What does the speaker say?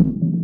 you